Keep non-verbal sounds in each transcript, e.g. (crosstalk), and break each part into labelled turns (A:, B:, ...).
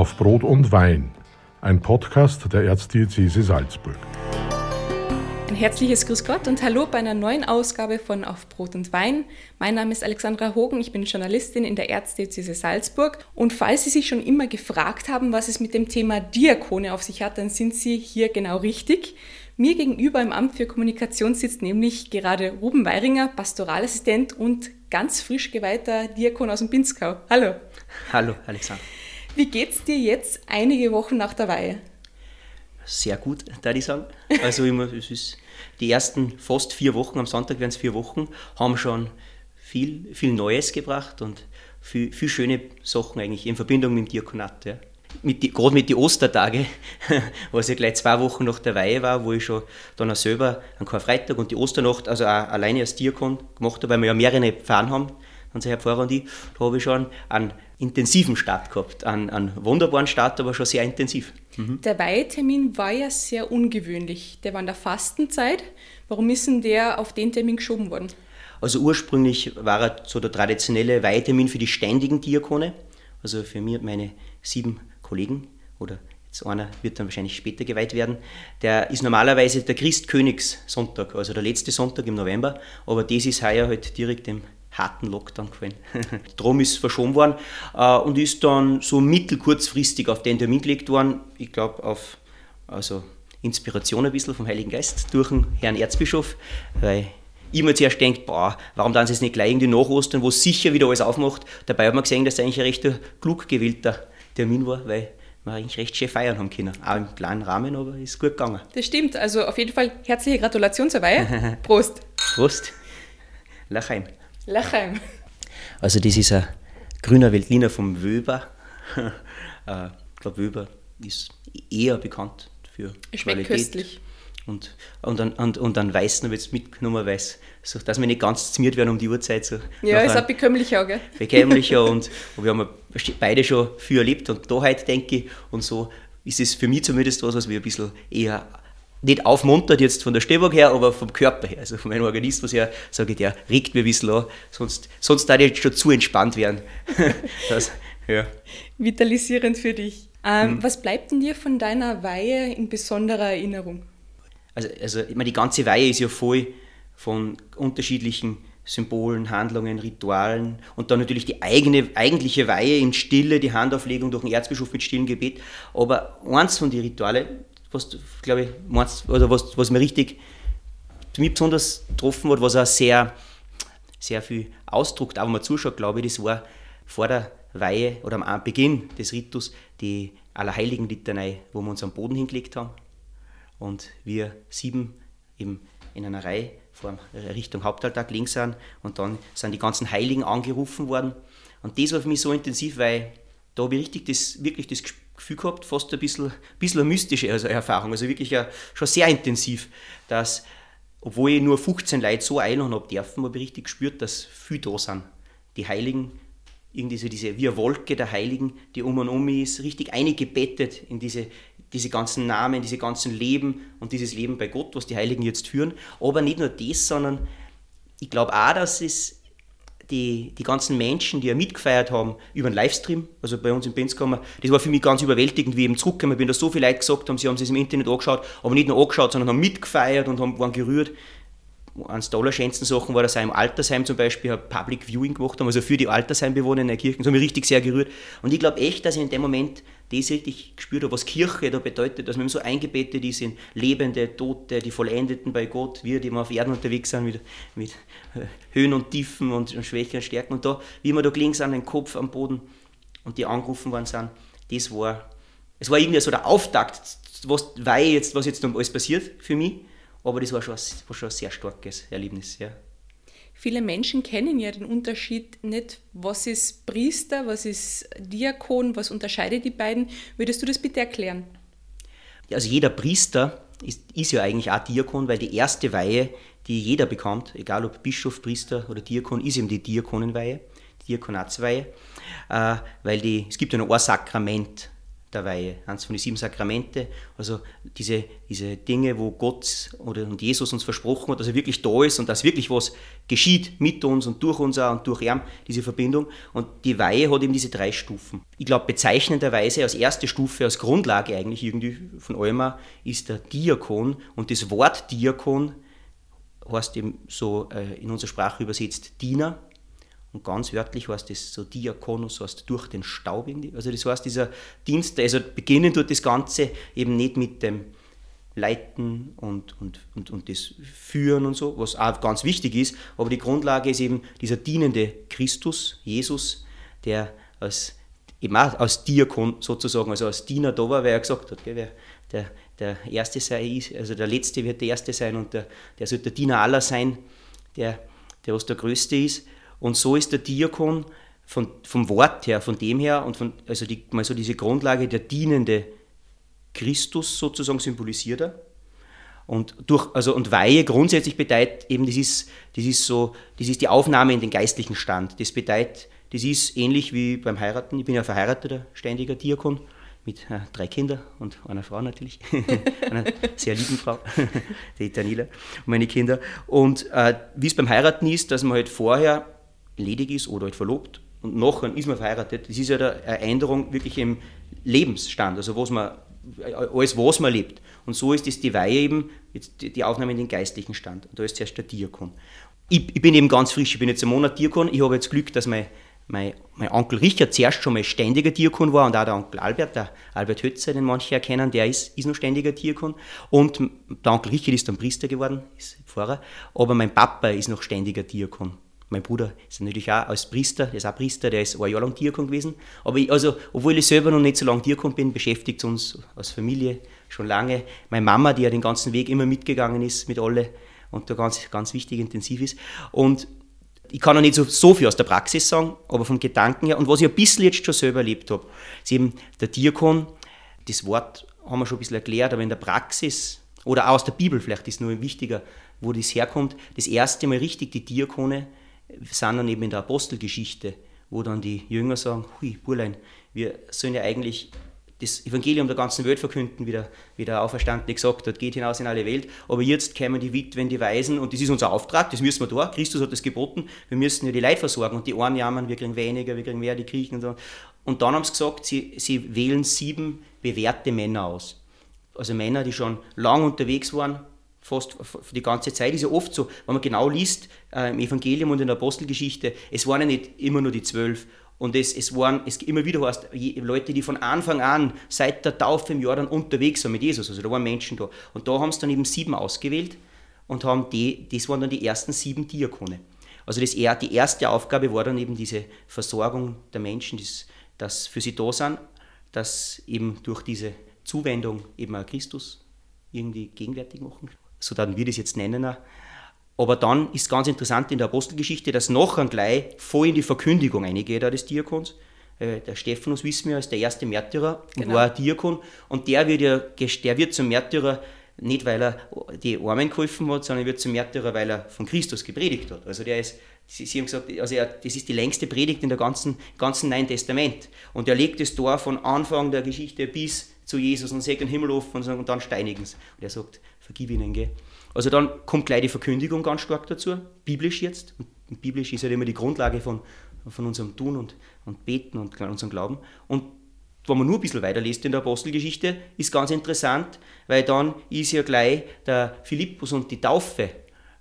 A: auf Brot und Wein, ein Podcast der Erzdiözese Salzburg.
B: Ein herzliches Grüß Gott und Hallo bei einer neuen Ausgabe von Auf Brot und Wein. Mein Name ist Alexandra Hogen, ich bin Journalistin in der Erzdiözese Salzburg. Und falls Sie sich schon immer gefragt haben, was es mit dem Thema Diakone auf sich hat, dann sind Sie hier genau richtig. Mir gegenüber im Amt für Kommunikation sitzt nämlich gerade Ruben Weiringer, Pastoralassistent und ganz frisch geweihter Diakon aus dem Pinzgau. Hallo.
C: Hallo, Alexander.
B: Wie geht's dir jetzt einige Wochen nach der Weihe?
C: Sehr gut, da ich sagen. Also immer, es ist die ersten fast vier Wochen, am Sonntag werden es vier Wochen, haben schon viel, viel Neues gebracht und viel, viel schöne Sachen eigentlich in Verbindung mit dem Diakonat. Ja mit die, gerade mit den Ostertage, (laughs) was ja gleich zwei Wochen nach der Weihe war, wo ich schon dann auch selber an Karfreitag und die Osternacht, also auch alleine als Diakon gemacht habe, weil wir ja mehrere Pfarren haben, unser Herr Pfarrer und ich, da habe ich schon einen intensiven Start gehabt, einen, einen wunderbaren Start, aber schon sehr intensiv.
B: Mhm. Der Weihetermin war ja sehr ungewöhnlich. Der war in der Fastenzeit. Warum ist denn der auf den Termin geschoben worden?
C: Also ursprünglich war er so der traditionelle Weihetermin für die ständigen Diakone, also für mich und meine sieben Kollegen oder jetzt einer wird dann wahrscheinlich später geweiht werden, der ist normalerweise der Christkönigssonntag, also der letzte Sonntag im November, aber das ist heuer halt direkt im harten Lockdown gefallen. (laughs) Drum ist es verschoben worden äh, und ist dann so mittelkurzfristig auf den Termin gelegt worden, ich glaube auf also Inspiration ein bisschen vom Heiligen Geist durch den Herrn Erzbischof, weil ich mir zuerst denkt, boah, warum dann sie es nicht gleich irgendwie nach Ostern, wo es sicher wieder alles aufmacht. Dabei hat man gesehen, dass es eigentlich ein recht klug gewählter Termin war, weil wir eigentlich recht schön feiern haben können. Auch im kleinen Rahmen, aber ist gut gegangen.
B: Das stimmt. Also auf jeden Fall herzliche Gratulation zur Weihe. (laughs) Prost.
C: Prost. Lachheim.
B: Lachheim.
C: Also das ist ein grüner Veltliner vom Wöber. (laughs) Äh, ich glaube, Wöber ist eher bekannt für
B: Schmeckt Qualität. köstlich.
C: Und, und, dann, und, und dann Weißen habe ich jetzt mitgenommen, weil so, dass wir nicht ganz zmiert werden um die Uhrzeit. So
B: ja, ist auch bekömmlicher, gell?
C: Bekömmlicher (laughs) und, und wir haben beide schon viel erlebt und da heute denke ich und so ist es für mich zumindest was, was wir ein bisschen eher nicht aufmuntert jetzt von der Stimmung her, aber vom Körper her, also von meinem Organismus her, sage ich, der regt mir ein bisschen an, sonst, sonst da ich jetzt schon zu entspannt werden. (laughs)
B: das, ja. Vitalisierend für dich. Ähm, hm. Was bleibt denn dir von deiner Weihe in besonderer Erinnerung?
C: Also, also ich meine, die ganze Weihe ist ja voll von unterschiedlichen Symbolen, Handlungen, Ritualen und dann natürlich die eigene, eigentliche Weihe in Stille, die Handauflegung durch den Erzbischof mit stillen Gebet. Aber eins von den Ritualen, was, glaube ich, meinst, oder was, was mir richtig mich besonders getroffen hat, was auch sehr, sehr viel ausdruckt, auch wenn man zuschaut, glaube ich, das war vor der Weihe oder am Beginn des Ritus die Allerheiligen-Litanei, wo wir uns am Boden hingelegt haben und wir sieben eben in einer Reihe vor Richtung Hauptaltar links sind und dann sind die ganzen Heiligen angerufen worden. Und das war für mich so intensiv, weil da habe ich richtig das, wirklich das Gefühl gehabt, fast ein bisschen, bisschen eine mystische Erfahrung, also wirklich schon sehr intensiv, dass, obwohl ich nur 15 Leute so einladen habe dürfen, habe ich richtig gespürt, dass viele da sind. Die Heiligen, irgendwie so diese, eine Wolke der Heiligen, die um und um ist, richtig eingebettet in diese, diese ganzen Namen, diese ganzen Leben und dieses Leben bei Gott, was die Heiligen jetzt führen. Aber nicht nur das, sondern ich glaube auch, dass es die, die ganzen Menschen, die ja mitgefeiert haben über einen Livestream, also bei uns im Benzkammer, das war für mich ganz überwältigend, wie ich eben zurückgekommen bin, da so viele Leute gesagt haben, sie haben es im Internet angeschaut, aber nicht nur angeschaut, sondern haben mitgefeiert und haben, waren gerührt. Eines der allerschönsten Sachen war, dass sie im Altersheim zum Beispiel ein Public Viewing gemacht haben, also für die Altersheimbewohner in der Kirche. Das hat mich richtig sehr gerührt. Und ich glaube echt, dass ich in dem Moment das richtig gespürt habe, was Kirche da bedeutet, dass man so eingebettet ist in Lebende, Tote, die Vollendeten bei Gott, wir, die immer auf Erden unterwegs sind, mit, mit Höhen und Tiefen und, und Schwächen und Stärken. Und da, wie wir da gelegen sind, den Kopf am Boden und die angerufen worden sind, das war, es war irgendwie so der Auftakt, was, weil jetzt, was jetzt alles passiert für mich, aber das war schon, war schon ein sehr starkes Erlebnis. Ja.
B: Viele Menschen kennen ja den Unterschied nicht, was ist Priester, was ist Diakon, was unterscheidet die beiden. Würdest du das bitte erklären?
C: Ja, also jeder Priester ist, ist ja eigentlich auch Diakon, weil die erste Weihe, die jeder bekommt, egal ob Bischof, Priester oder Diakon, ist eben die Diakonenweihe, die Diakonatsweihe, äh, weil die, es gibt ja noch ein Sakrament der Weihe, eins von den sieben Sakramente, also diese, diese Dinge, wo Gott oder und Jesus uns versprochen hat, dass er wirklich da ist und dass wirklich was geschieht mit uns und durch uns auch und durch ihn, diese Verbindung. Und die Weihe hat eben diese drei Stufen. Ich glaube, bezeichnenderweise als erste Stufe, als Grundlage eigentlich irgendwie von allem ist der Diakon und das Wort Diakon heißt eben so äh, in unserer Sprache übersetzt Diener und ganz wörtlich heißt das so Diakonus, heißt durch den Staub irgendwie. Also das heißt, dieser Dienst, also beginnen tut das Ganze eben nicht mit dem Leiten und, und, und, und das Führen und so, was auch ganz wichtig ist, aber die Grundlage ist eben dieser dienende Christus, Jesus, der als, eben auch als Diakon sozusagen, also als Diener da war, weil er gesagt hat, gell, der, der Erste sei, also der Letzte wird der Erste sein und der, der soll der Diener aller sein, der, der was der Größte ist. Und so ist der Diakon von, vom Wort her, von dem her, und von, also die, mal so diese Grundlage, der dienende Christus sozusagen symbolisiert er. Und, durch, also, und Weihe grundsätzlich bedeutet eben, das ist, das ist so, das ist die Aufnahme in den geistlichen Stand. Das bedeutet, das ist ähnlich wie beim Heiraten. Ich bin ja verheirateter, ständiger Diakon mit äh, drei Kindern und einer Frau natürlich, (laughs) einer sehr lieben Frau, (laughs) die Daniela und meine Kinder. Und äh, wie es beim Heiraten ist, dass man halt vorher ledig ist oder halt verlobt und nachher ist man verheiratet, das ist ja eine Änderung wirklich im Lebensstand, also was man, alles was man lebt. Und so ist es die Weihe eben, jetzt die Aufnahme in den geistlichen Stand. Und da ist zuerst der Diakon. Ich, ich bin eben ganz frisch, ich bin jetzt einen Monat Diakon, ich habe jetzt Glück, dass mein mein, mein, Onkel Richard zuerst schon mal ständiger Diakon war und auch der Onkel Albert, der Albert Hötzer, den manche erkennen, der ist, ist noch ständiger Diakon. Und der Onkel Richard ist dann Priester geworden, ist Pfarrer, aber mein Papa ist noch ständiger Diakon. Mein Bruder ist natürlich auch als Priester, der ist auch Priester, der ist ein Jahr lang Diakon gewesen. Aber ich, also, obwohl ich selber noch nicht so lange Diakon bin, beschäftigt uns als Familie schon lange. Meine Mama, die ja den ganzen Weg immer mitgegangen ist mit alle und da ganz, ganz wichtig intensiv ist. Und ich kann auch nicht so, so viel aus der Praxis sagen, aber vom Gedanken her und was ich ein bisschen jetzt schon selber erlebt habe, ist eben der Diakon, das Wort haben wir schon ein bisschen erklärt, aber in der Praxis oder auch aus der Bibel vielleicht ist nur wichtiger, wo das herkommt. Das erste Mal richtig die Diakone sind dann eben in der Apostelgeschichte, wo dann die Jünger sagen, hui, Burlein, wir sollen ja eigentlich das Evangelium der ganzen Welt verkünden, wie der, wie der Auferstandene gesagt hat, geht hinaus in alle Welt. Aber jetzt kämen die Witwen, die Waisen, und das ist unser Auftrag, das müssen wir da. Christus hat das geboten, wir müssen ja die Leute versorgen. Und die einen jammern, wir kriegen weniger, wir kriegen mehr, die kriechen und so. Und dann haben sie gesagt, sie, sie wählen sieben bewährte Männer aus. Also Männer, die schon lang unterwegs waren, fast die ganze Zeit. Ist ja oft so, wenn man genau liest äh, im Evangelium und in der Apostelgeschichte, es waren ja nicht immer nur die zwölf, und es, es waren, es immer wieder heißt, Leute, die von Anfang an seit der Taufe im Jordan unterwegs waren mit Jesus. Also da waren Menschen da. Und da haben sie dann eben sieben ausgewählt und haben die, das waren dann die ersten sieben Diakone. Also das, die erste Aufgabe war dann eben diese Versorgung der Menschen, das, das für sie da sind, dass eben durch diese Zuwendung eben auch Christus irgendwie gegenwärtig machen. So dann wir das jetzt nennen. Auch. Aber dann ist ganz interessant in der Apostelgeschichte, dass nachher gleich voll in die Verkündigung eingeht des Diakons. Äh, der Stephanus, wissen wir, ist der erste Märtyrer und genau. war ein Diakon. Und der wird, ja, der wird zum Märtyrer nicht, weil er die Armen geholfen hat, sondern er wird zum Märtyrer, weil er von Christus gepredigt hat. Also der ist, Sie, Sie haben gesagt, also er, das ist die längste Predigt in der ganzen, ganzen Neuen Testament. Und er legt es da von Anfang der Geschichte bis zu Jesus und sagt den Himmel offen und dann steinigen sie. Und er sagt, vergib ihnen, gell. Also dann kommt gleich die Verkündigung ganz stark dazu, biblisch jetzt. Und biblisch ist halt immer die Grundlage von, von unserem Tun und, und Beten und unserem Glauben. Und wenn man nur ein bisschen weiterliest in der Apostelgeschichte, ist ganz interessant, weil dann ist ja gleich der Philippus und die Taufe,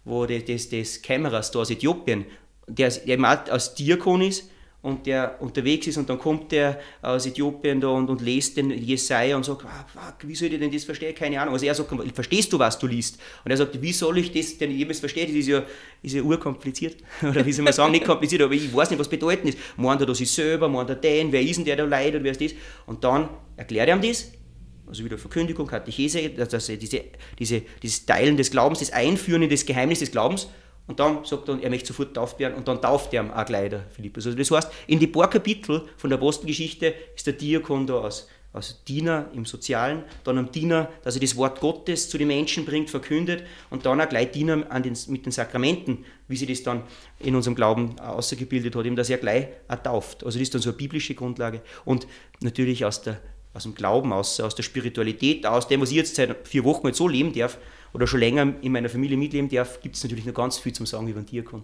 C: wo das, das, Kämmerers da aus Äthiopien, der, eben als Diakon ist, und der unterwegs ist und dann kommt der aus Äthiopien da und, und liest den Jesaja und sagt, ah, fuck, wie soll ich denn das verstehen? Keine Ahnung. Also er sagt, verstehst du, was du liest? Und er sagt, wie soll ich das denn jemals verstehen? Das ist ja, ist ja urkompliziert. (laughs) Oder wie soll man sagen, nicht kompliziert, aber ich weiß nicht, was bedeuten ist. Meint er das ist selber, meint er den, wer ist denn der da leidet, wer ist das? Und dann erklärt er ihm das, also wieder Verkündigung, Katechese, also diese, diese, dieses Teilen des Glaubens, das Einführen in das Geheimnis des Glaubens und dann sagt er, er möchte sofort tauft werden und dann tauft er auch gleich der Philippus. Also das heißt, in die paar Kapitel von der Apostelgeschichte ist der Diakon da als, als Diener im Sozialen, dann ein Diener, dass er das Wort Gottes zu den Menschen bringt, verkündet und dann auch gleich Diener den, mit den Sakramenten, wie sie das dann in unserem Glauben ausgebildet hat, eben dass er gleich auch tauft. Also das ist dann so eine biblische Grundlage und natürlich aus der aus dem Glauben, aus, aus der Spiritualität, aus dem, was ich jetzt seit vier Wochen jetzt so leben darf oder schon länger in meiner Familie mitleben darf, gibt es natürlich noch ganz viel zum Sagen über den Diakon.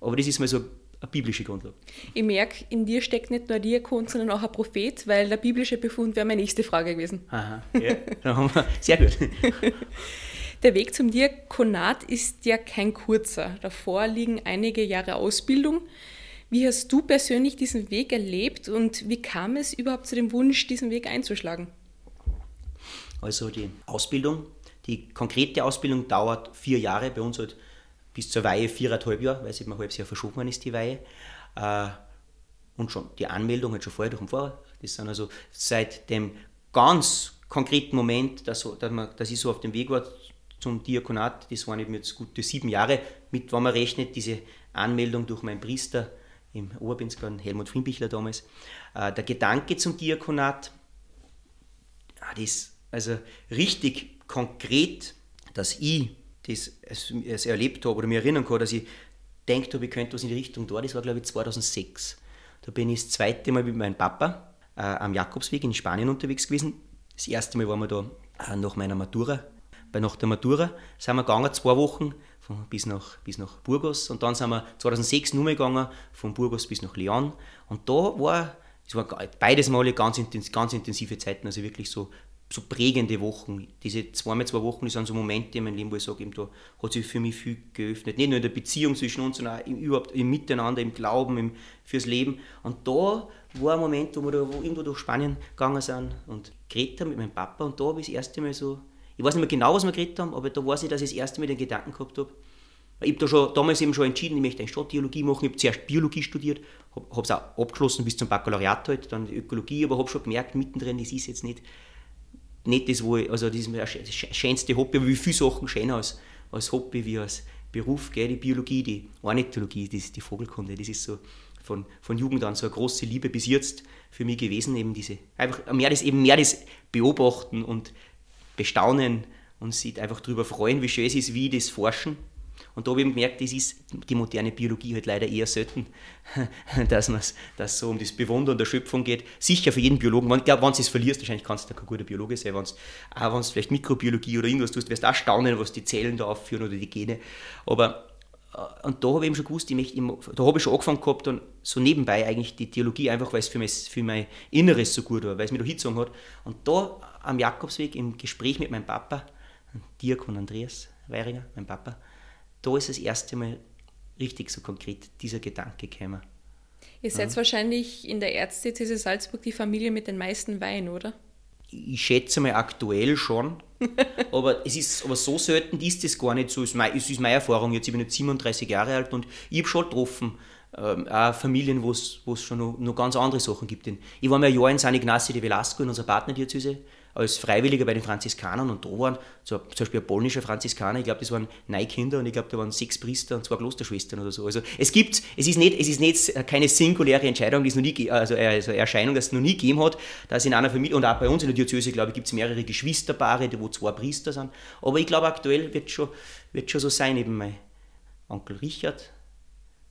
C: Aber das ist mal so eine biblische Grundlage.
B: Ich merke, in dir steckt nicht nur ein Diakon, sondern auch ein Prophet, weil der biblische Befund wäre meine nächste Frage gewesen.
C: Aha, ja, sehr gut. (laughs)
B: Der Weg zum Diakonat ist ja kein kurzer. Davor liegen einige Jahre Ausbildung. Wie hast du persönlich diesen Weg erlebt und wie kam es überhaupt zu dem Wunsch, diesen Weg einzuschlagen?
C: Also die Ausbildung, die konkrete Ausbildung dauert vier Jahre, bei uns halt bis zur Weihe viereinhalb Jahre, weil es eben ein halbes Jahr verschoben ist, die Weihe. Äh, und schon die Anmeldung hat schon vorher durch den Vorrat. Das sind also seit dem ganz konkreten Moment, dass, dass ich so auf dem Weg war zum Diakonat, das waren eben jetzt gute sieben Jahre, mit, wenn man rechnet, diese Anmeldung durch meinen Priester im Oberbinsgarten, Helmut Frimbichler damals. Äh, der Gedanke zum Diakonat, ah, das also richtig konkret, dass ich das es erlebt habe oder mir erinnern kann, dass ich denkt habe, ich könnte was in die Richtung da, das war glaube ich 2006. Da bin ich das zweite Mal mit meinem Papa äh, am Jakobsweg in Spanien unterwegs gewesen. Das erste Mal waren wir da äh, nach meiner Matura bei nach der Matura sind wir gegangen, zwei Wochen von, bis, nach, bis nach Burgos und dann sind wir 2006 nur mehr gegangen, von Burgos bis nach Lyon und da war, es war beides Male ganz, ganz intensive Zeiten, also wirklich so, so prägende Wochen. Diese zweimal zwei Wochen, das sind so Momente in meinem Leben, wo ich sage, da hat sich für mich viel geöffnet. Nicht nur in der Beziehung zwischen uns, sondern auch im, überhaupt im Miteinander, im Glauben, im, fürs Leben. Und da war ein Moment, wo wir da wo irgendwo durch Spanien gegangen sind und geredet haben mit meinem Papa und da habe ich das erste Mal so ich weiß nicht mehr genau, was wir geredet haben, aber da weiß ich, dass ich das erste Mal den Gedanken gehabt habe. Ich habe da schon, damals eben schon entschieden, ich möchte eine Stadttheologie machen. Ich habe zuerst Biologie studiert, habe es auch abgeschlossen bis zum Baccalaureat halt, dann Ökologie, aber habe schon gemerkt, mittendrin, das ist jetzt nicht, nicht das, wo ich, also das ist mir das schönste Hobby, aber wie viele Sachen schöner als, als Hobby wie als Beruf, gell, die Biologie, die Ornithologie, die, die Vogelkunde, das ist so von, von Jugend an so eine große Liebe bis jetzt für mich gewesen, eben diese, einfach mehr das, eben mehr das Beobachten und bestaunen und sich einfach darüber freuen, wie schön es ist, wie das Forschen. Und da habe ich gemerkt, das ist die moderne Biologie halt leider eher selten, (laughs) dass es so um das Bewundern der Schöpfung geht. Sicher für jeden Biologen, wenn, glaub, wenn du es verlierst, wahrscheinlich kannst du kein guter Biologe sein, wenn du vielleicht Mikrobiologie oder irgendwas tust, wirst du auch staunen, was die Zellen da aufführen oder die Gene. Aber äh, und da habe ich eben schon gewusst, ich möchte, da habe ich schon angefangen gehabt und so nebenbei eigentlich die Theologie, einfach weil es für, für mein Inneres so gut war, weil es mir da hingezogen hat. Und da am Jakobsweg im Gespräch mit meinem Papa, Diakon Andreas Weiringer, mein Papa, da ist das erste Mal richtig so konkret dieser Gedanke gekommen.
B: Ihr seid ja. wahrscheinlich in der Erzdiözese Salzburg die Familie mit den meisten Weinen, oder?
C: Ich schätze mal aktuell schon, (laughs) aber es ist aber so selten ist es gar nicht so. Es ist meine Erfahrung jetzt. Ich bin jetzt 37 Jahre alt und ich habe schon getroffen, ähm, auch Familien, wo es schon noch, noch, ganz andere Sachen gibt. Ich war mal ein Jahr in San Ignacio de Velasco in unserer Partnerdiözese als Freiwilliger bei den Franziskanern und da waren so, zum Beispiel ein polnischer Franziskaner, ich glaube, das waren neun Kinder und ich glaube, da waren sechs Priester und zwei Klosterschwestern oder so. Also es gibt, es ist nicht, es ist nicht keine singuläre Entscheidung, die es noch nie, also, also Erscheinung, dass es noch nie gegeben hat, dass in einer Familie, und auch bei uns in der Diözese, glaube ich, gibt es mehrere Geschwisterpaare, wo zwei Priester sind. Aber ich glaube, aktuell wird schon, wird schon so sein, eben mein Onkel Richard,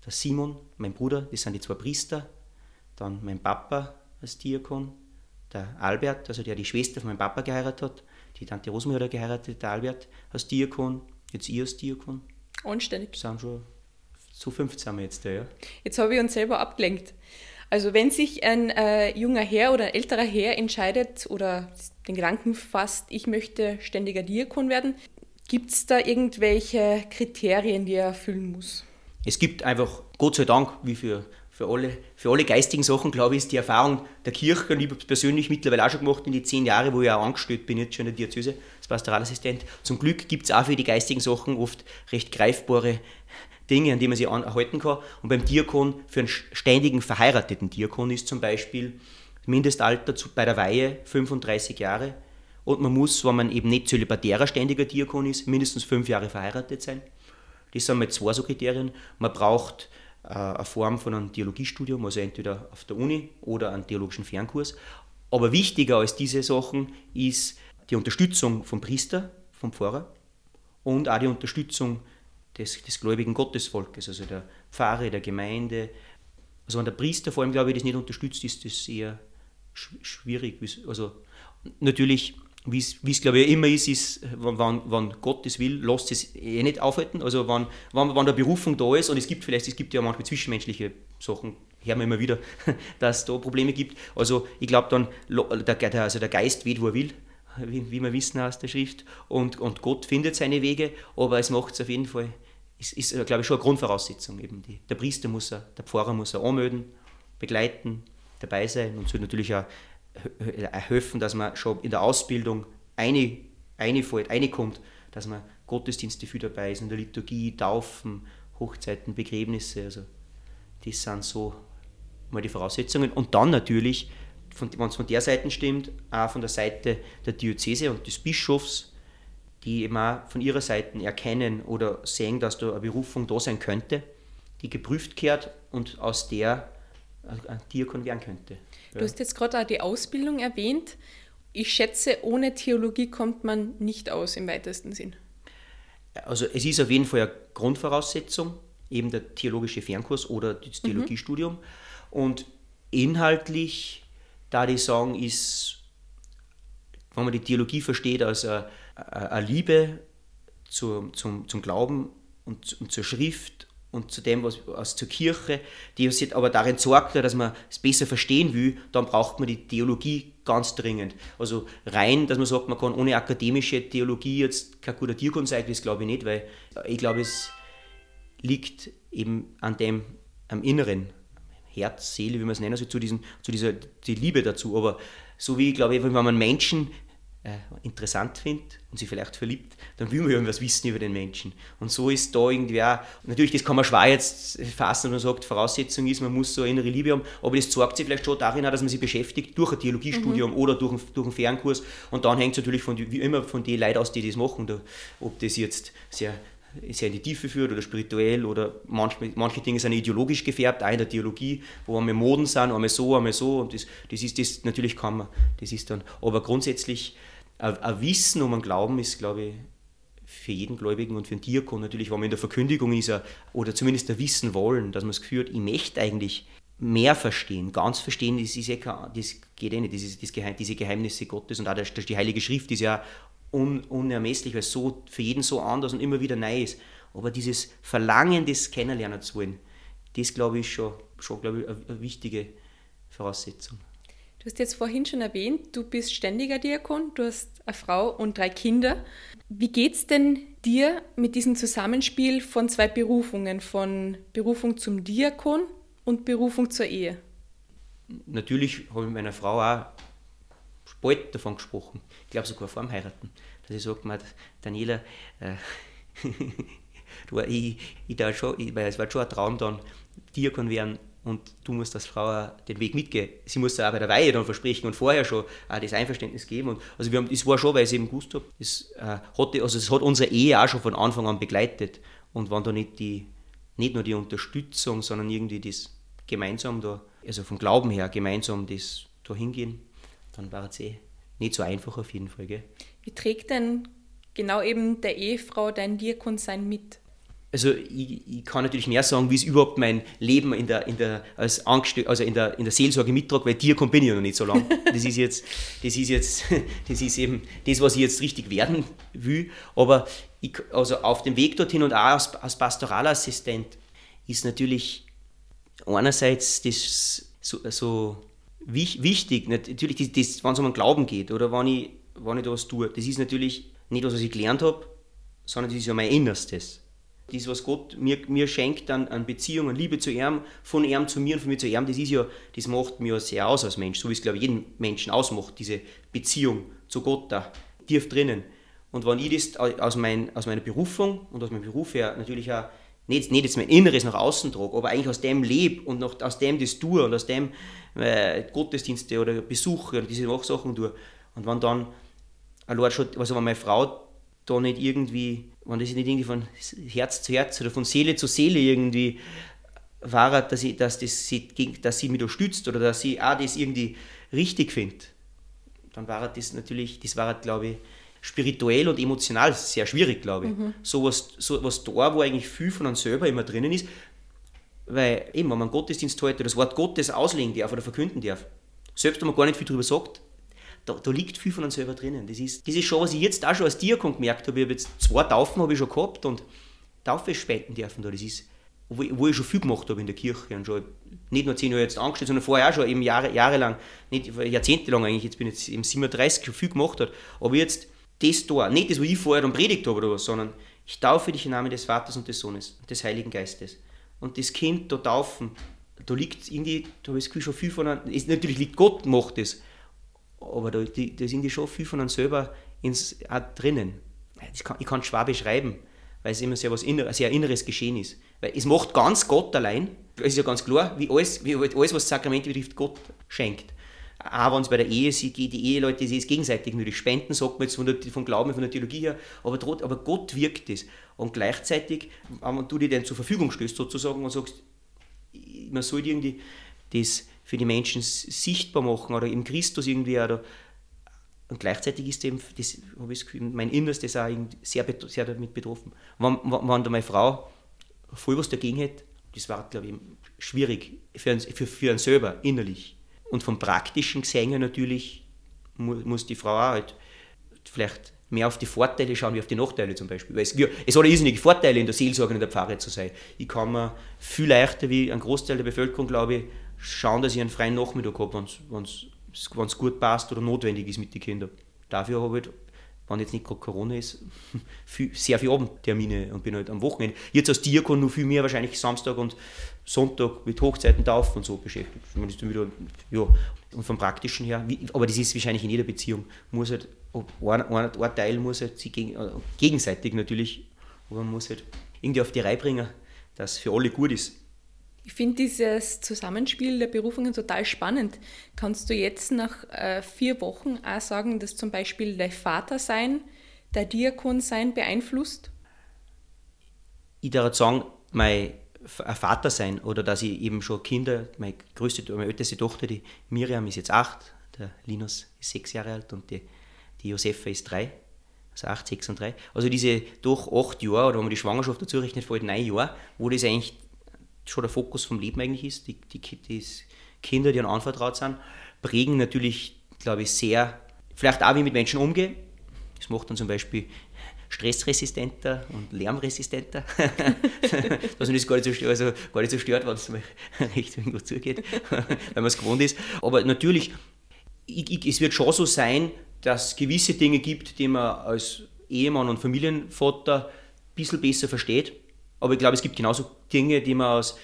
C: der Simon, mein Bruder, das sind die zwei Priester, dann mein Papa als Diakon, der Albert, also der die Schwester von meinem Papa geheiratet hat, die Tante Rosmarie hat geheiratet, der Albert als Diakon, jetzt ich als Diakon.
B: Anständig.
C: Sind schon zu 15 sind wir jetzt da, ja.
B: Jetzt habe ich uns selber abgelenkt. Also wenn sich ein äh, junger Herr oder ein älterer Herr entscheidet oder den Gedanken fasst, ich möchte ständiger Diakon werden, gibt es da irgendwelche Kriterien, die er erfüllen muss?
C: Es gibt einfach, Gott sei Dank, wie für für alle, für alle geistigen Sachen, glaube ich, ist die Erfahrung der Kirche, und ich habe es persönlich mittlerweile auch schon gemacht in die zehn Jahre, wo ich auch angestellt bin, jetzt schon in der Diözese, als Pastoralassistent. Zum Glück gibt es auch für die geistigen Sachen oft recht greifbare Dinge, an die man sich erhalten kann. Und beim Diakon, für einen ständigen verheirateten Diakon ist zum Beispiel Mindestalter bei der Weihe 35 Jahre. Und man muss, wenn man eben nicht zölibatärer ständiger Diakon ist, mindestens fünf Jahre verheiratet sein. Das sind mal zwei so Kriterien. Man braucht eine Form von einem Theologiestudium, also entweder auf der Uni oder einen theologischen Fernkurs. Aber wichtiger als diese Sachen ist die Unterstützung vom Priester, vom Pfarrer und auch die Unterstützung des, des gläubigen Gottesvolkes, also der Pfarre, der Gemeinde. Also wenn der Priester vor allem, glaube ich, das nicht unterstützt, ist das eher schwierig. Also natürlich, wie es glaube ich immer ist, ist, wenn, wenn Gott es will, lässt es eh nicht aufhalten. Also wenn, wenn, wenn der Berufung da ist und es gibt vielleicht, es gibt ja manchmal zwischenmenschliche Sachen, hören wir immer wieder, (laughs) dass es da Probleme gibt. Also ich glaube dann, der, also der Geist weht, wo er will, wie, wie wir wissen aus der Schrift, und, und Gott findet seine Wege, aber es macht es auf jeden Fall, ist, ist glaube ich schon eine Grundvoraussetzung. Eben die, der Priester muss er, der Pfarrer muss er anmelden, begleiten, dabei sein und so natürlich auch helfen, dass man schon in der Ausbildung eine, eine fällt, eine kommt, dass man Gottesdienste viel dabei ist, in der Liturgie, Taufen, Hochzeiten, Begräbnisse, also das sind so mal die Voraussetzungen. Und dann natürlich, wenn es von der Seite stimmt, auch von der Seite der Diözese und des Bischofs, die auch von ihrer Seite erkennen oder sehen, dass da eine Berufung da sein könnte, die geprüft kehrt und aus der ein Diakon werden könnte.
B: Du hast jetzt gerade auch die Ausbildung erwähnt. Ich schätze, ohne Theologie kommt man nicht aus im weitesten Sinn.
C: Also es ist auf jeden Fall eine Grundvoraussetzung, eben der theologische Fernkurs oder das mhm. Theologiestudium. Mhm. Und inhaltlich, da ich sagen, ist, wenn man die Theologie versteht als eine, eine Liebe zur, zum, zum Glauben und, und zur Schrift und zu dem, was also zur Kirche, die uns aber darin sorgt, dass man es besser verstehen will, dann braucht man die Theologie ganz dringend. Also rein, dass man sagt, man kann ohne akademische Theologie jetzt kein guter Diakon sein, das glaube ich nicht, weil ich glaube, es liegt eben an dem, am Inneren, Herz, Seele, wie man es nennen soll, zu, diesen, zu dieser die Liebe dazu. Aber so wie, glaube ich, wenn man Menschen äh, interessant findet und sich vielleicht verliebt, dann will man irgendwas wissen über den Menschen. Und so ist da irgendwie auch, natürlich, das kann man schwer jetzt fassen, wenn man sagt, Voraussetzung ist, man muss so eine innere Liebe haben, aber das zeigt sich vielleicht schon darin, dass man sich beschäftigt durch ein Theologiestudium mhm. oder durch, einen, durch einen Fernkurs und dann hängt es natürlich von, wie immer von den Leuten aus, die das machen, oder ob das jetzt sehr sehr in die Tiefe führt oder spirituell oder manche, manche Dinge sind ideologisch gefärbt, auch in der Theologie, wo einmal Moden sind, einmal so, einmal so und das, das ist das, natürlich kann man, das ist dann, aber grundsätzlich ein Wissen um einen Glauben ist, glaube ich, für jeden Gläubigen und für den Diakon natürlich, wenn man in der Verkündigung ist, oder zumindest ein Wissen wollen, dass man es gehört, ich möchte eigentlich mehr verstehen, ganz verstehen, das, ist ja, das geht eh nicht, das ist das Geheim, diese Geheimnisse Gottes und auch das, die Heilige Schrift ist ja un, unermesslich, weil es so, für jeden so anders und immer wieder neu ist. Aber dieses Verlangen des Kennenlernen zu wollen, das glaube ich schon, schon glaube ich, eine wichtige Voraussetzung.
B: Du hast jetzt vorhin schon erwähnt, du bist ständiger Diakon, du hast eine Frau und drei Kinder. Wie geht es denn dir mit diesem Zusammenspiel von zwei Berufungen, von Berufung zum Diakon und Berufung zur Ehe?
C: Natürlich habe ich mit meiner Frau auch bald davon gesprochen, ich glaube sogar vor dem Heiraten, dass ich sage, Daniela, äh, (laughs) du, ich, ich schon, ich, weil es war schon ein Traum dann, Diakon werden und du musst als Frau den Weg mitgehen. Sie muss auch bei der Weihe dann versprechen und vorher schon auch das Einverständnis geben. Und also wir haben, es war schon, weil ich es eben gewusst habe, es, äh, hatte, also es hat unsere Ehe auch schon von Anfang an begleitet. Und wenn da nicht, die, nicht nur die Unterstützung, sondern irgendwie das gemeinsam da, also vom Glauben her gemeinsam das da hingehen, dann war es eh nicht so einfach auf jeden Fall. Gell?
B: Wie trägt denn genau eben der Ehefrau dein Diakonsein mit?
C: Also ich, ich, kann natürlich mehr sagen, wie es überhaupt mein Leben in der, in der, als Angestell also in der, in der Seelsorge mittrage, weil Diakon bin ich noch nicht so lange. Das ist jetzt, das ist jetzt, (laughs) das ist eben das, was ich jetzt richtig werden will. Aber ich, also auf dem Weg dorthin und auch als, als Pastoralassistent ist natürlich einerseits das so, so wichtig, natürlich, das, das, wenn es um den Glauben geht oder wenn ich, wenn ich da was tue, das ist natürlich nicht was, was ich gelernt habe, sondern das ist ja mein Innerstes das, was Gott mir, mir schenkt an, an Beziehung, an Liebe zu ihm, von ihm zu mir und von mir zu ihm, das ist ja, das macht mir sehr aus als Mensch, so wie es, glaube ich, jeden Menschen ausmacht, diese Beziehung zu Gott da, tief drinnen. Und wenn ich das aus, mein, aus meiner Berufung und aus meinem Beruf her natürlich auch nicht, nicht jetzt mein Inneres nach außen trage, aber eigentlich aus dem lebe und noch, aus dem das tue und aus dem äh, Gottesdienste oder Besuche und diese Sachen tue. Und wenn dann, also wenn meine Frau da nicht irgendwie wenn das nicht irgendwie von Herz zu Herz oder von Seele zu Seele irgendwie war, dass, ich, dass, das sie, dass sie mich unterstützt oder dass sie auch das irgendwie richtig findet, dann war das natürlich, das war, glaube ich, spirituell und emotional sehr schwierig, glaube ich. Mhm. So, was, so was da, wo eigentlich viel von uns selber immer drinnen ist, weil eben, wenn man Gottesdienst heute das Wort Gottes auslegen darf oder verkünden darf, selbst wenn man gar nicht viel darüber sagt, da, da, liegt viel von uns selber drinnen. Das ist, das ist schon, was ich jetzt auch schon als Diakon gemerkt habe. Ich habe jetzt zwei Taufen habe ich schon gehabt und Taufe spenden dürfen da. Das ist, wo, ich schon viel gemacht habe in der Kirche und schon nicht nur zehn Jahre jetzt angestellt, sondern vorher auch schon eben Jahre, jahrelang, nicht jahrzehntelang eigentlich, jetzt bin ich jetzt im 37 schon viel gemacht hat. Aber jetzt das da, nicht das, was ich vorher dann predigt habe oder was, sondern ich taufe dich im Namen des Vaters und des Sohnes und des Heiligen Geistes. Und das Kind da taufen, da liegt in die, da habe ich das Gefühl schon viel von ist, natürlich liegt Gott macht das, aber da, die, da sind die schon viel von einem selber ins, auch drinnen. Kann, ich kann es schwer beschreiben, weil es immer sehr was inner, sehr inneres Geschehen ist. Weil es macht ganz Gott allein, es ist ja ganz klar, wie alles, wie alles was Sakramente betrifft, Gott schenkt. Auch wenn es bei der Ehe sieht, die Eheleute sie ist gegenseitig nur die Spenden, sagt man jetzt von, der, von Glauben, von der Theologie her, aber, aber Gott wirkt es. Und gleichzeitig, wenn du dir dann zur Verfügung stößt sozusagen und sagst, man soll irgendwie das für die Menschen sichtbar machen oder im Christus irgendwie oder und gleichzeitig ist eben, das habe ich Gefühl, mein Innerstes auch sehr, sehr damit betroffen. Wenn, wenn da meine Frau voll was dagegen hätte, das war, glaube ich, schwierig für, einen, für, für einen selber, innerlich. Und vom Praktischen gesehen natürlich muss, die Frau auch halt vielleicht mehr auf die Vorteile schauen wie auf die Nachteile zum Beispiel. Weil es, es hat irrsinnige Vorteile, in der Seelsorge in der Pfarre zu sein. Ich kann mir viel leichter wie ein Großteil der Bevölkerung, glaube ich, schauen, dass ich einen freien Nachmittag habe, wenn es gut passt oder notwendig ist mit den Kindern. Dafür habe ich, wenn jetzt nicht gerade Corona ist, (laughs) viel, sehr viele Abendtermine und bin halt am Wochenende. Jetzt als Diakon noch viel mehr, wahrscheinlich Samstag und Sonntag mit Hochzeiten, Taufen und so beschäftigt. Man ist dann wieder, ja, und vom Praktischen her, wie, aber das ist wahrscheinlich in jeder Beziehung, muss halt, ein, ein, ein Teil muss halt sich gegen, äh, gegenseitig natürlich, aber man muss halt irgendwie auf die Reihe bringen, dass für alle gut ist.
B: Ich finde dieses Zusammenspiel der Berufungen total spannend. Kannst du jetzt nach äh, vier Wochen auch sagen, dass zum Beispiel der Vater sein, der Diakon sein beeinflusst?
C: Ich darf sagen, mein Vater sein oder dass ich eben schon Kinder, meine größte, meine älteste Tochter, die Miriam ist jetzt acht, der Linus ist sechs Jahre alt und die, die Josefa ist drei, also acht, sechs und drei. Also diese durch acht Jahre, oder wenn man die Schwangerschaft dazu rechnet, vor neun Jahren, wo das eigentlich schon der Fokus vom Leben eigentlich ist, die, die, die Kinder, die an anvertraut sind, prägen natürlich, glaube ich, sehr, vielleicht auch wie ich mit Menschen umgehe. Das macht dann zum Beispiel stressresistenter und lärmresistenter. (laughs) dass man das gar nicht so, stört, also gar nicht so stört, wenn es mal (laughs) recht irgendwo zugeht, (laughs) weil man es gewohnt ist. Aber natürlich, ich, ich, es wird schon so sein, dass es gewisse Dinge gibt, die man als Ehemann und Familienvater ein bisschen besser versteht. Aber ich glaube, es gibt genauso Dinge, die man als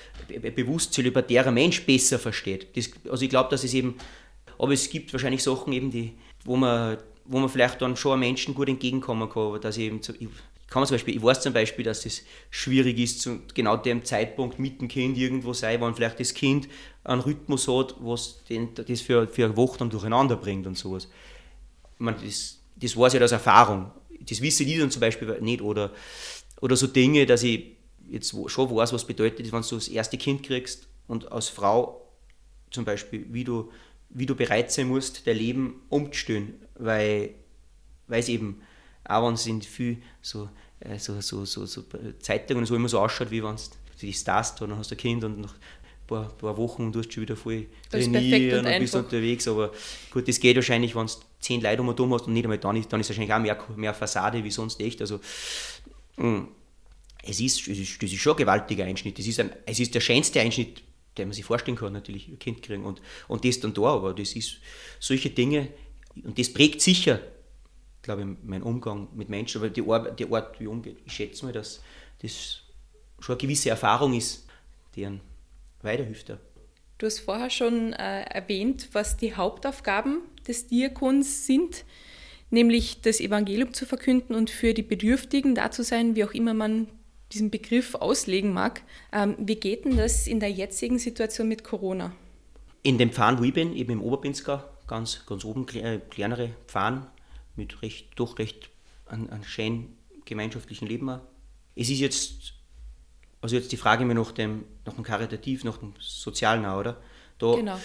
C: bewusst zölibatärer Mensch besser versteht. Das, also ich glaube, dass es eben, aber es gibt wahrscheinlich Sachen eben, die, wo man wo man vielleicht dann schon Menschen gut entgegenkommen kann. Dass ich, eben, ich kann zum Beispiel, ich weiß zum Beispiel, dass es schwierig ist, zu genau dem Zeitpunkt mit dem Kind irgendwo sein, wenn vielleicht das Kind einen Rhythmus hat, was den, das für, für eine Woche dann durcheinander bringt und sowas. Ich meine, das, das weiß ich aus Erfahrung. Das wissen die dann zum Beispiel nicht. Oder, oder so Dinge, dass ich jetzt schon weiß, was bedeutet, wenn du das erste Kind kriegst und als Frau zum Beispiel, wie du, wie du bereit sein musst, dein Leben umzustellen weil, es eben, auch wenn es in viel so, äh, so, so, so, so Zeitungen so immer so ausschaut, wie wenn du die Stars da, dann hast du ein Kind und nach ein paar, paar Wochen und du hast schon wieder voll trainieren und, und bist unterwegs, aber gut, das geht wahrscheinlich, wenn du zehn Leute um und um hast und nicht einmal dann ist, dann ist es wahrscheinlich auch mehr, mehr Fassade wie sonst echt, also mm, es ist, es ist, das ist schon ein gewaltiger Einschnitt, es ist, ein, es ist der schönste Einschnitt, den man sich vorstellen kann, natürlich, Kind kriegen und, und das dann da, aber das ist, solche Dinge, und das prägt sicher, glaube ich, meinen Umgang mit Menschen, aber die Art, die Art wie ich umgehe. Ich schätze mal, dass das schon eine gewisse Erfahrung ist, die einen weiterhilft.
B: Du hast vorher schon äh, erwähnt, was die Hauptaufgaben des Diakons sind, nämlich das Evangelium zu verkünden und für die Bedürftigen da zu sein, wie auch immer man diesen Begriff auslegen mag. Ähm, wie geht denn das in der jetzigen Situation mit Corona?
C: In dem Pfarren, wo ich bin, eben im Oberpinskau, ganz, ganz oben äh, kleinere Pfarren mit recht, doch recht einem, schönen gemeinschaftlichen Leben. Es ist jetzt, also jetzt die Frage mir nach dem, nach dem Karitativ, nach dem Sozialen auch, oder? Da, genau.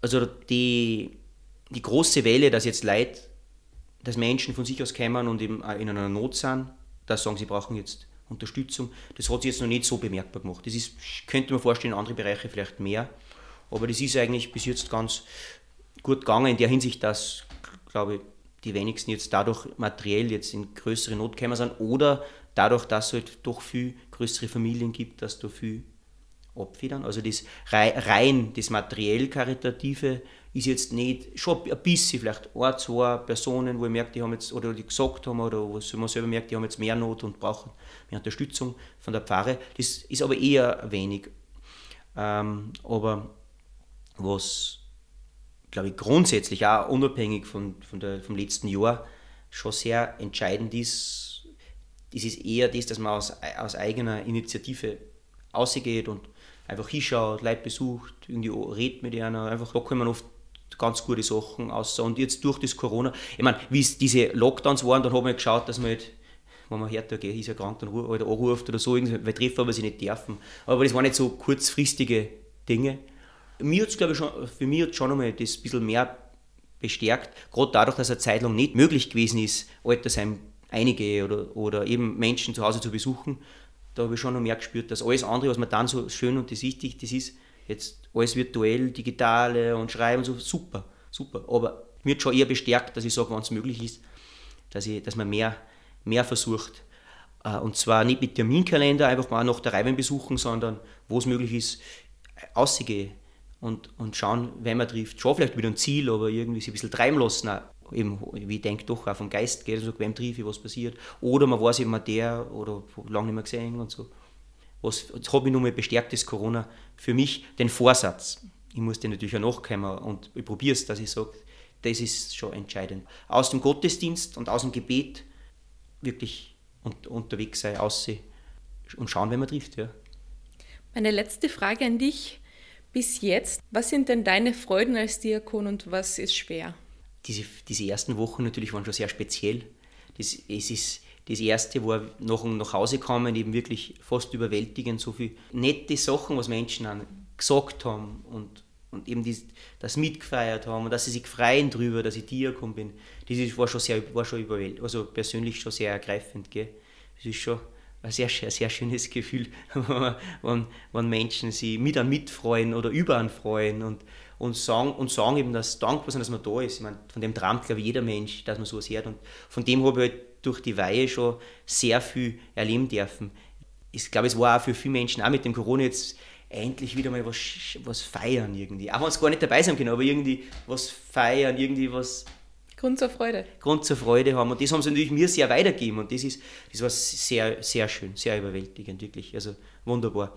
C: Also die, die große Welle, dass jetzt Leute, dass Menschen von sich aus kommen und eben in einer Not sind, dass sagen, sie brauchen jetzt Unterstützung, das hat sich jetzt noch nicht so bemerkbar gemacht. Das ist, könnte man vorstellen, in anderen Bereichen vielleicht mehr. Aber das ist eigentlich bis jetzt ganz gut gegangen in der Hinsicht, dass, glaube ich, die wenigsten jetzt dadurch materiell jetzt in größere Not gekommen sind oder dadurch, dass es halt doch viel größere Familien gibt, dass da viel abfedern. Also das rein das materiell Karitative ist jetzt nicht, schon ein bisschen vielleicht ein, zwei Personen, wo ich merke, die haben jetzt, oder die gesagt haben, oder wo man selber merkt, die haben jetzt mehr Not und brauchen mehr Unterstützung von der Pfarre. Das ist aber eher wenig. Ähm, aber was, glaube ich, grundsätzlich auch unabhängig von, von der, vom letzten Jahr schon sehr entscheidend ist, das ist eher das, dass man aus, aus eigener Initiative ausgeht und einfach hinschaut, Leute besucht, irgendwie redet mit einer, einfach da man oft ganz gute Sachen aus. Und jetzt durch das Corona, ich meine, wie es diese Lockdowns waren, dann haben wir geschaut, dass man halt, wenn man hört, okay, ist ja krank, dann oder anruft oder so, weil treffen aber sie nicht dürfen. Aber das waren nicht so kurzfristige Dinge. Mir hat glaube ich, schon, für mich hat schon einmal das ein bisschen mehr bestärkt, gerade dadurch, dass eine Zeit lang nicht möglich gewesen ist, Altersheim einige oder, oder eben Menschen zu Hause zu besuchen. Da habe ich schon noch mehr gespürt, dass alles andere, was man dann so schön und das wichtig, das ist, Jetzt alles virtuell, digitale und schreiben und so, super, super. Aber hat schon eher bestärkt, dass ich sage, wenn es möglich ist, dass, ich, dass man mehr, mehr versucht. Äh, und zwar nicht mit Terminkalender, einfach mal nach der Reiben besuchen, sondern wo es möglich ist, ausgehen und, und schauen, wenn man trifft. Schon vielleicht mit einem Ziel, aber irgendwie sich ein bisschen treiben lassen. Eben, wie ich denke, doch auch vom Geist geht, also wem treffe ich, was passiert. Oder man weiß immer der oder lange nicht mehr gesehen und so was, jetzt habe ich nochmal bestärkt, das Corona, für mich den Vorsatz. Ich muss den natürlich auch nachkommen und ich probiere es, dass ich sage, das ist schon entscheidend. Aus dem Gottesdienst und aus dem Gebet wirklich unterwegs sein, aussehen und schauen, wenn man trifft. Ja.
B: Meine letzte Frage an dich bis jetzt. Was sind denn deine Freuden als Diakon und was ist schwer?
C: Diese, diese ersten Wochen natürlich waren schon sehr speziell. Das, es ist das erste war nach, nach Hause kommen, eben wirklich fast überwältigend, so viele nette Sachen, was Menschen an gesagt haben und, und eben das, das mitgefeiert haben und dass sie sich freuen darüber, dass ich Diakon bin. Das war schon sehr, war schon überwältigend, also persönlich schon sehr ergreifend. Gell? Das ist schon ein sehr, sehr, schönes Gefühl, (laughs) wenn, wenn Menschen sich mit an mitfreuen oder über an freuen und, und, sagen, und sagen eben, dass dankbar sind, dass man da ist. Ich meine, von dem träumt, glaube ich, jeder Mensch, dass man sowas hört. Und von dem habe ich halt durch die Weihe schon sehr viel erleben dürfen. Ich glaube, es war auch für viele Menschen, auch mit dem Corona jetzt endlich wieder mal was, was feiern irgendwie. Auch wenn sie gar nicht dabei sein können, aber irgendwie was feiern, irgendwie was.
B: Grund zur Freude.
C: Grund zur Freude haben. Und das haben sie natürlich mir sehr weitergegeben. Und das, ist, das war sehr, sehr schön, sehr überwältigend, wirklich. Also wunderbar.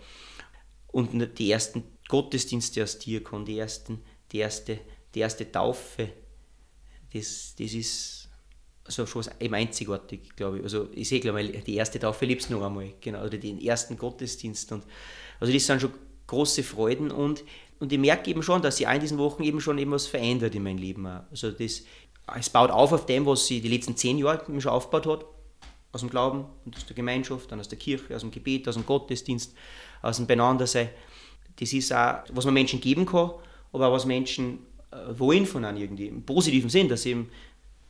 C: Und die ersten Gottesdienste als Diakon, die, ersten, die, erste, die erste Taufe, das, das ist also schon eben einzigartig, glaube ich. Also ich sehe, glaube ich, die erste Taufe liebst noch einmal, genau, oder den ersten Gottesdienst. Und, also das sind schon große Freuden und, und ich merke eben schon, dass sich in diesen Wochen eben schon eben was verändert in meinem Leben. Auch. Also das, es baut auf auf dem, was sie die letzten zehn Jahre schon aufgebaut hat, aus dem Glauben und aus der Gemeinschaft, dann aus der Kirche, aus dem Gebet, aus dem Gottesdienst, aus dem Beneinandersein. Das ist auch, was man Menschen geben kann, aber auch was Menschen äh, wollen von einem irgendwie, im positiven Sinn, dass sie eben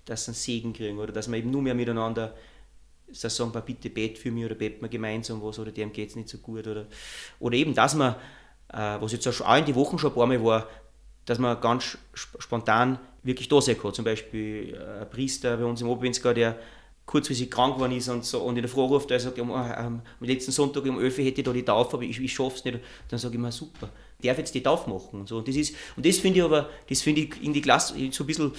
C: dass sie einen Segen kriegen oder dass man eben nur mehr miteinander dass sagen, bitte bet für mich oder beten wir gemeinsam was oder dem geht es nicht so gut oder, oder eben, dass man, äh, was jetzt auch in die Wochen schon ein paar Mal war, dass man ganz spontan wirklich da sein kann. Zum Beispiel äh, ein Priester bei uns im Oberwinzgau, der kurzfristig krank geworden ist und, so, und in der Früh ruft, er sagt, um, am letzten Sonntag um 11 Uhr hätte ich da die Taufe, aber ich, ich schaffe es nicht. Dann sage ich mir, super, darf jetzt die Taufe machen. Und, so. und das, das finde ich aber, das finde ich in die Klasse so ein bisschen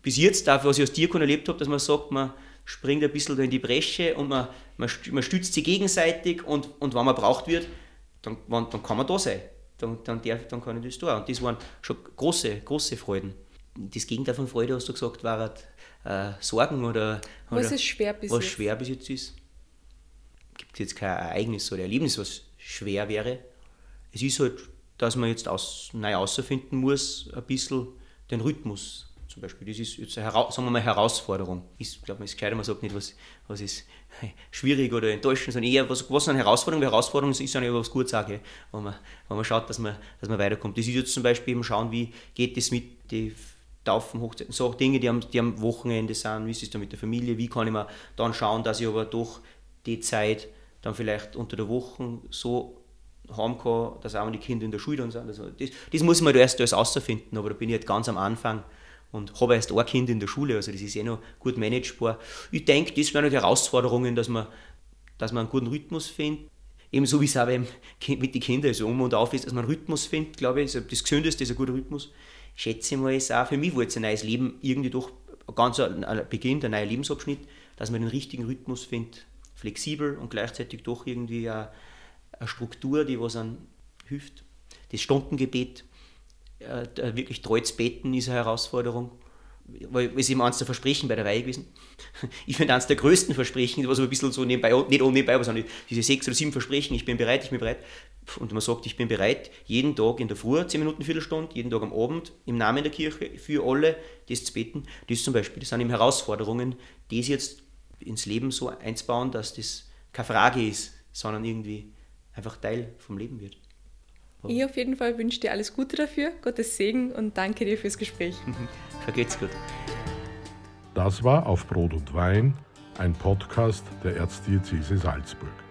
C: bis jetzt, dafür, was ich als Diakon erlebt habe, dass man sagt, man springt ein bisschen in die Bresche und man, man, stützt sich gegenseitig und, und wenn man braucht wird, dann, dann kann man da sein. Dann, dann, darf, dann kann ich das tun. Und das waren schon große, große Freuden. Das Gegenteil von Freude, hast du gesagt, war halt, äh, Sorgen oder,
B: was ist schwer
C: bis was jetzt? schwer bis jetzt ist. Gibt jetzt kein Ereignis oder Erlebnis, was schwer wäre. Es ist halt, dass man jetzt aus, neu außerfinden muss, ein bisschen den Rhythmus zum Beispiel. Das ist jetzt eine, sagen wir mal, Herausforderung. Ich glaube, man ist gescheiter, man sagt nicht, was, was ist (laughs) schwierig oder enttäuschend, sondern eher, was, was eine Herausforderung. Herausforderung ist, ist ja was Gutes auch, wenn man, wenn man schaut, dass man, dass man weiterkommt. Das ist jetzt zum Beispiel eben schauen, wie geht es mit den Taufen, Hochzeiten, so Dinge, die am, die am Wochenende sind, wie ist es da mit der Familie, wie kann ich mir dann schauen, dass ich aber doch die Zeit dann vielleicht unter der Woche so haben kann, dass auch die Kinder in der Schule dann sind. Also das, das muss man erst alles außerfinden, aber da bin ich halt ganz am Anfang und habe erst ein Kind in der Schule, also das ist eh noch gut managebar. Ich denke, das wären Herausforderungen, dass man, dass man einen guten Rhythmus findet. Ebenso wie es auch mit den Kindern so um und auf ist, dass man einen Rhythmus findet, glaube ich, ist das Gesündeste ist ein guter Rhythmus. Schätze ich mal, ist auch für mich war jetzt ein neues Leben irgendwie doch ganz ein, ein Beginn, ein neuer Lebensabschnitt, dass man den richtigen Rhythmus findet, flexibel und gleichzeitig doch irgendwie eine, Struktur, die was an hilft. Das Stundengebet, äh, wirklich treu zu beten, ist eine Herausforderung weil es eben eines der Versprechen bei der Weihe gewesen. (laughs) Ich finde eines der größten Versprechen, was so ein bisschen so nebenbei, nicht ohne nebenbei, sondern diese sechs oder sieben Versprechen, ich bin bereit, ich bin bereit. Und man sagt, ich bin bereit, jeden Tag in der Früh, zehn Minuten, Viertelstunde, jeden Tag am Abend, im Namen der Kirche, für alle, das zu beten. Das zum Beispiel, das sind eben Herausforderungen, das jetzt ins Leben so einzubauen, dass das keine Frage ist, sondern irgendwie einfach Teil vom Leben wird.
B: Ich auf jeden Fall wünsche dir alles Gute dafür, Gottes Segen und danke dir fürs Gespräch. (laughs)
C: Vergeht's gut.
A: Das war Auf Brot und Wein, ein Podcast der Erzdiözese Salzburg.